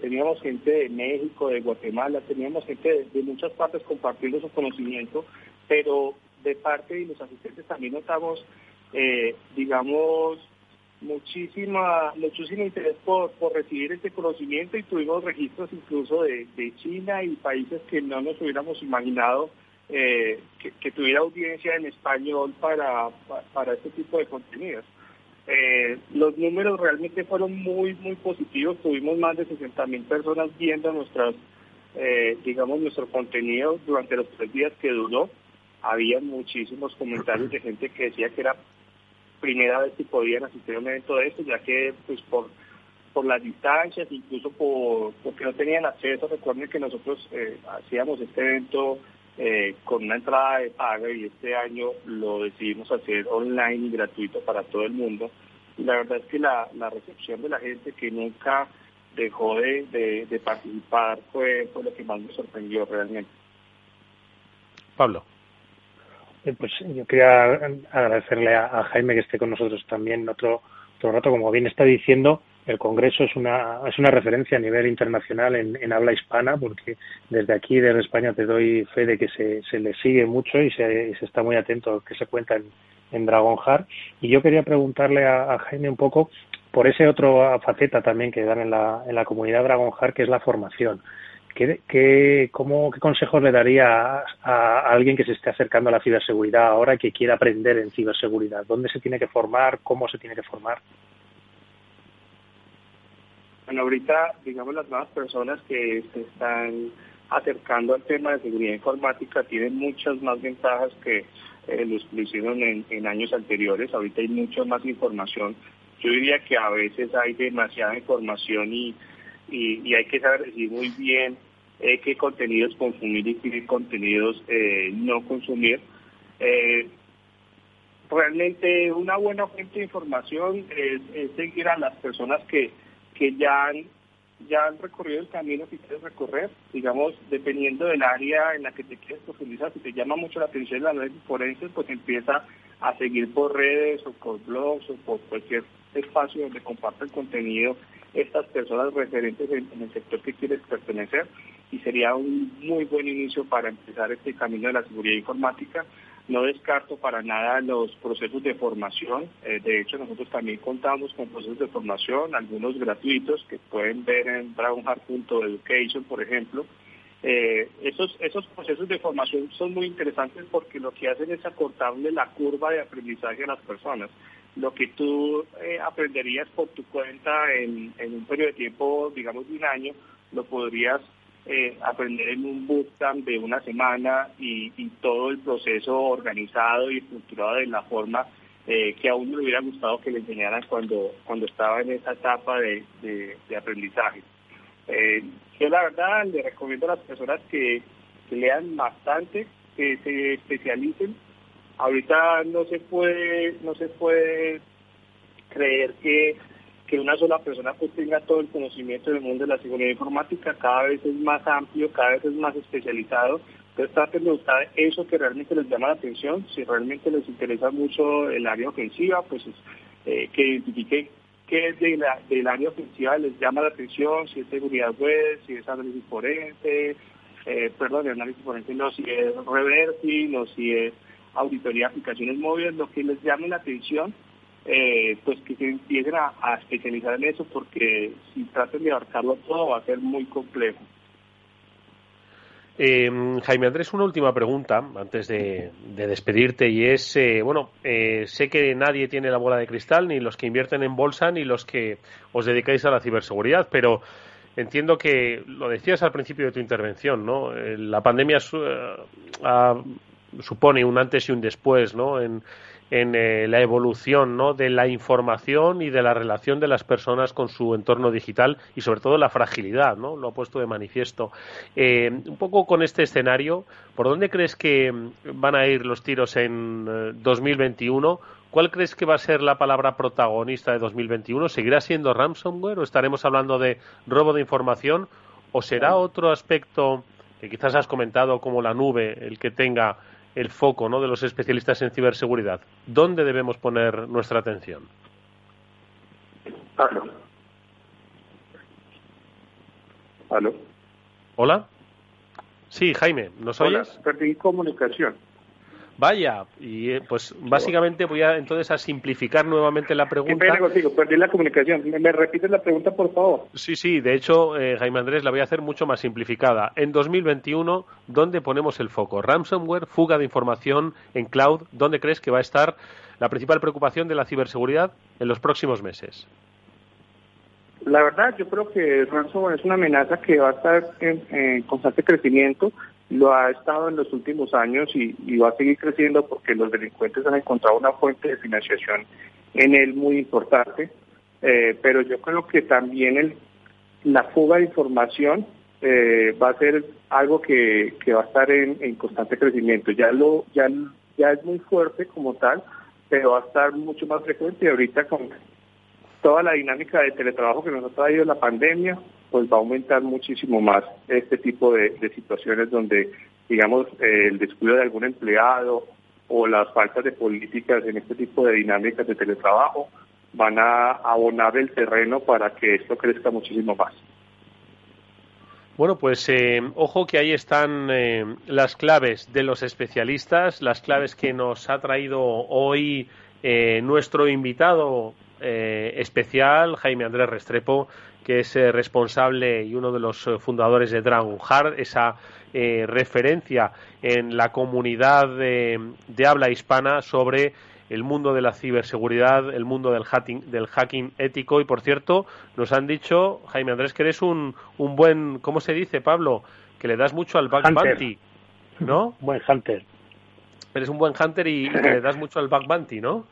teníamos gente de México, de Guatemala, teníamos gente de, muchas partes compartiendo su conocimiento, pero de parte de los asistentes también notamos, digamos, muchísima, muchísimo interés por, por recibir este conocimiento y tuvimos registros incluso de China y países que no nos hubiéramos imaginado eh, que, tuviera audiencia en español para, para, este tipo de contenidos. Eh, los números realmente fueron muy, muy positivos. Tuvimos más de 60 mil personas viendo nuestras, eh, digamos, nuestro contenido durante los tres días que duró. Había muchísimos comentarios de gente que decía que era primera vez que podían asistir a un evento de esto, ya que pues por por las distancias, incluso por porque no tenían acceso. Recuerden que nosotros eh, hacíamos este evento eh, con una entrada de paga y este año lo decidimos hacer online y gratuito para todo el mundo. Y la verdad es que la, la recepción de la gente que nunca dejó de, de, participar fue, fue lo que más me sorprendió realmente. Pablo. Eh, pues yo quería agradecerle a, Jaime que esté con nosotros también otro, otro rato. Como bien está diciendo, el Congreso es una, es una referencia a nivel internacional en, habla hispana, porque desde aquí, desde España, te doy fe de que se, se le sigue mucho y se, se está muy atento a lo que se cuenta en, en Dragon Heart. Y yo quería preguntarle a, Jaime un poco por ese otro faceta también que dan en la, en la comunidad Dragon Heart, que es la formación. ¿Qué, qué, cómo, ¿Qué consejos le daría a, alguien que se esté acercando a la ciberseguridad ahora y que quiera aprender en ciberseguridad? ¿Dónde se tiene que formar? ¿Cómo se tiene que formar? Bueno, ahorita, digamos, las nuevas personas que se están acercando al tema de seguridad informática tienen muchas más ventajas que eh, los que lo hicieron en, años anteriores. Ahorita hay mucha más información. Yo diría que a veces hay demasiada información y y, hay que saber muy bien eh, qué contenidos consumir y qué contenidos eh, no consumir. Eh, realmente una buena fuente de información es, seguir a las personas que, que ya han ya han recorrido el camino que quieres recorrer, digamos, dependiendo del área en la que te quieres profundizar, si te llama mucho la atención la red forense, pues empieza a seguir por redes o por blogs o por cualquier espacio donde comparten contenido estas personas referentes en, el sector que quieres pertenecer y sería un muy buen inicio para empezar este camino de la seguridad informática. No descarto para nada los procesos de formación. Eh, de hecho, nosotros también contamos con procesos de formación, algunos gratuitos que pueden ver en brownhart.education, por ejemplo. Eh, esos, esos procesos de formación son muy interesantes porque lo que hacen es acortarle la curva de aprendizaje a las personas. Lo que tú eh, aprenderías por tu cuenta en, en un periodo de tiempo, digamos, de un año, lo podrías eh, aprender en un bootcamp de una semana y, todo el proceso organizado y estructurado de la forma eh, que a uno le hubiera gustado que le enseñaran cuando, cuando estaba en esa etapa de, aprendizaje. Eh, yo la verdad le recomiendo a las personas que, que lean bastante, que se especialicen. Ahorita no se puede, no se puede creer que que una sola persona pues tenga todo el conocimiento del mundo de la seguridad informática, cada vez es más amplio, cada vez es más especializado. Entonces traten de buscar eso que realmente les llama la atención. Si realmente les interesa mucho el área ofensiva, pues eh, que identifiquen qué es de la, del área ofensiva les llama la atención, si es seguridad web, si es análisis forense, eh, perdón, análisis forense no, si es reversing o si es auditoría de aplicaciones móviles, lo que les llame la atención eh, pues que se empiecen a, especializar en eso porque si traten de abarcarlo todo va a ser muy complejo. Eh, Jaime Andrés, una última pregunta antes de, despedirte y es, eh, bueno, eh, sé que nadie tiene la bola de cristal, ni los que invierten en bolsa, ni los que os dedicáis a la ciberseguridad, pero entiendo que lo decías al principio de tu intervención, ¿no? La pandemia supone un antes y un después, ¿no? En, en eh, la evolución ¿no? de la información y de la relación de las personas con su entorno digital y sobre todo la fragilidad, ¿no? Lo ha puesto de manifiesto. Eh, un poco con este escenario, ¿por dónde crees que van a ir los tiros en 2021? Eh, ¿Cuál crees que va a ser la palabra protagonista de 2021? ¿Seguirá siendo ransomware o estaremos hablando de robo de información? ¿O será otro aspecto que quizás has comentado como la nube el que tenga el foco ¿no? de los especialistas en ciberseguridad. ¿Dónde debemos poner nuestra atención? Aló. Aló. Hola. Sí, Jaime, ¿nos Hola, Perdí comunicación. Vaya, y eh, pues básicamente voy a entonces a simplificar nuevamente la pregunta. ¿Qué contigo? Perdí la comunicación. ¿Me, repites la pregunta, por favor? Sí, sí, de hecho, eh, Jaime Andrés, la voy a hacer mucho más simplificada. En 2021, ¿dónde ponemos el foco? Ransomware, fuga de información en cloud, ¿dónde crees que va a estar la principal preocupación de la ciberseguridad en los próximos meses? La verdad, yo creo que ransomware es una amenaza que va a estar en constante crecimiento lo ha estado en los últimos años y, va a seguir creciendo porque los delincuentes han encontrado una fuente de financiación en él muy importante, eh, pero yo creo que también el, la fuga de información eh, va a ser algo que, va a estar en, constante crecimiento. Ya lo ya ya es muy fuerte como tal, pero va a estar mucho más frecuente y ahorita con toda la dinámica de teletrabajo que nos ha traído la pandemia, pues va a aumentar muchísimo más este tipo de, situaciones donde, digamos, el descuido de algún empleado o las faltas de políticas en este tipo de dinámicas de teletrabajo van a abonar el terreno para que esto crezca muchísimo más. Bueno, pues eh, ojo que ahí están eh, las claves de los especialistas, las claves que nos ha traído hoy eh, nuestro invitado especial, Jaime Andrés Restrepo, que es eh, responsable y uno de los eh, fundadores de Dragon Heart, esa eh, referencia en la comunidad de, habla hispana sobre el mundo de la ciberseguridad, el mundo del hacking, del hacking ético. Y por cierto, nos han dicho, Jaime Andrés, que eres un, un buen, ¿cómo se dice, Pablo? Que le das mucho al back bounty, ¿no? Buen hunter. Eres un buen hunter y, y le das mucho al back bounty, ¿no?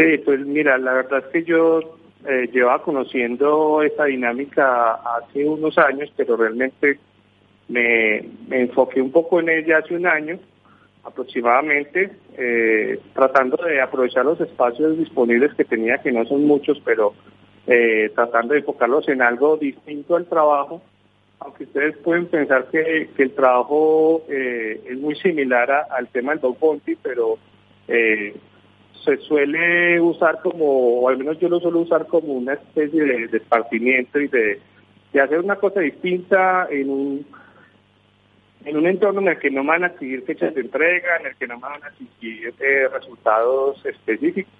Sí, pues mira, la verdad es que yo eh, llevaba conociendo esa dinámica hace unos años, pero realmente me, enfoqué un poco en ella hace un año aproximadamente, eh, tratando de aprovechar los espacios disponibles que tenía, que no son muchos, pero eh, tratando de enfocarlos en algo distinto al trabajo, aunque ustedes pueden pensar que, el trabajo es muy similar al tema del dog bounty, pero se suele usar como, o al menos yo lo suelo usar como una especie de, de y de, hacer una cosa distinta en un en un entorno en el que no van a exigir fechas de entrega, en el que no van a exigir eh, resultados específicos.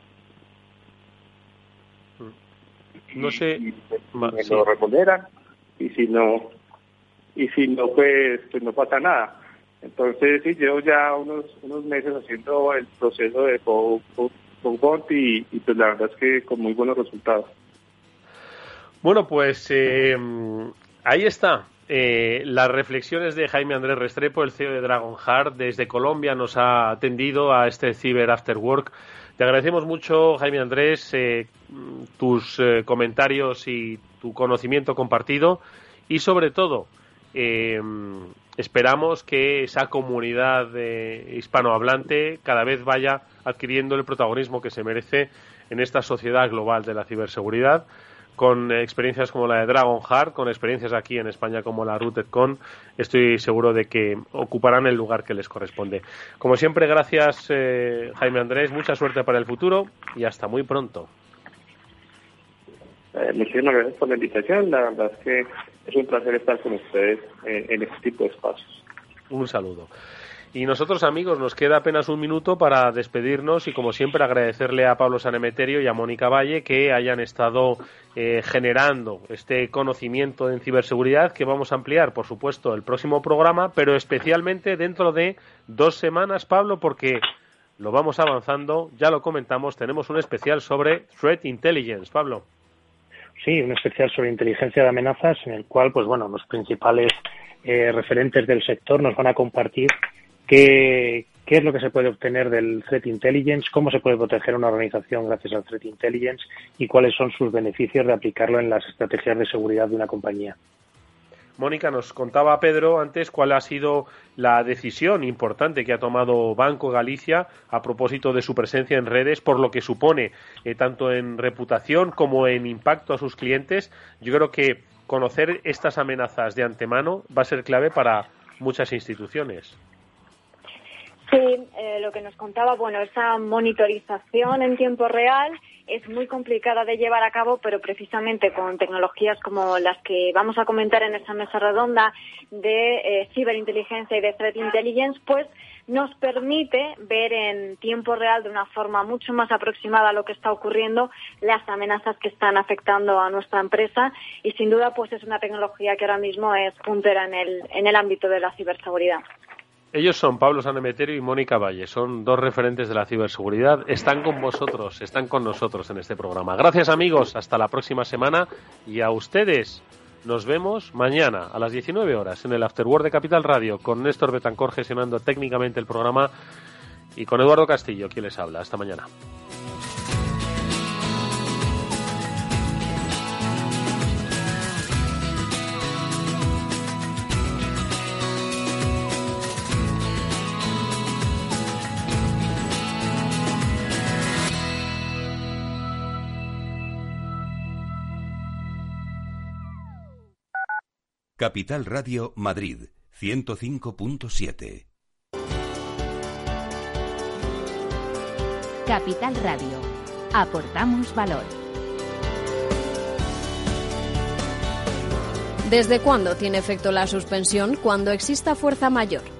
No sé. Y, me lo remuneran y si no, y si no, pues, pues no pasa nada. Entonces, sí, llevo ya unos, unos meses haciendo el proceso de Bug y, y pues la verdad es que con muy buenos resultados. Bueno, pues eh, ahí está. Eh, las reflexiones de Jaime Andrés Restrepo, el CEO de Dragon Heart, desde Colombia nos ha atendido a este Cyber After Work. Te agradecemos mucho, Jaime Andrés, eh, tus eh, comentarios y tu conocimiento compartido y sobre todo esperamos que esa comunidad hispanohablante cada vez vaya adquiriendo el protagonismo que se merece en esta sociedad global de la ciberseguridad con experiencias como la de Dragon Heart, con experiencias aquí en España como la RootedCon, estoy seguro de que ocuparán el lugar que les corresponde. Como siempre, gracias eh, Jaime Andrés, mucha suerte para el futuro y hasta muy pronto. Eh, muchísimas gracias por la invitación, la verdad es que es un placer estar con ustedes eh, en este tipo de espacios. Un saludo. Y nosotros, amigos, nos queda apenas un minuto para despedirnos y, como siempre, agradecerle a Pablo Sanemeterio y a Mónica Valle que hayan estado eh, generando este conocimiento en ciberseguridad que vamos a ampliar, por supuesto, el próximo programa, pero especialmente dentro de dos semanas, Pablo, porque lo vamos avanzando, ya lo comentamos, tenemos un especial sobre Threat Intelligence. Pablo. Sí, un especial sobre inteligencia de amenazas en el cual, pues bueno, los principales eh, referentes del sector nos van a compartir qué, qué es lo que se puede obtener del Threat Intelligence, cómo se puede proteger una organización gracias al Threat Intelligence y cuáles son sus beneficios de aplicarlo en las estrategias de seguridad de una compañía. Mónica, nos contaba Pedro antes cuál ha sido la decisión importante que ha tomado Banco Galicia a propósito de su presencia en redes, por lo que supone eh, tanto en reputación como en impacto a sus clientes. Yo creo que conocer estas amenazas de antemano va a ser clave para muchas instituciones. Sí, eh, lo que nos contaba, bueno, esa monitorización en tiempo real es muy complicada de llevar a cabo, pero precisamente con tecnologías como las que vamos a comentar en esta mesa redonda de eh, ciberinteligencia y de threat intelligence, pues nos permite ver en tiempo real de una forma mucho más aproximada lo que está ocurriendo las amenazas que están afectando a nuestra empresa y sin duda pues es una tecnología que ahora mismo es puntera en el, en el ámbito de la ciberseguridad. Ellos son Pablo Sanemeterio y Mónica Valle, son dos referentes de la ciberseguridad. Están con vosotros, están con nosotros en este programa. Gracias amigos, hasta la próxima semana y a ustedes nos vemos mañana a las 19 horas en el Afterword de Capital Radio con Néstor Betancor gestionando técnicamente el programa y con Eduardo Castillo quien les habla. Hasta mañana. Capital Radio Madrid 105.7. Capital Radio. Aportamos valor. ¿Desde cuándo tiene efecto la suspensión? Cuando exista fuerza mayor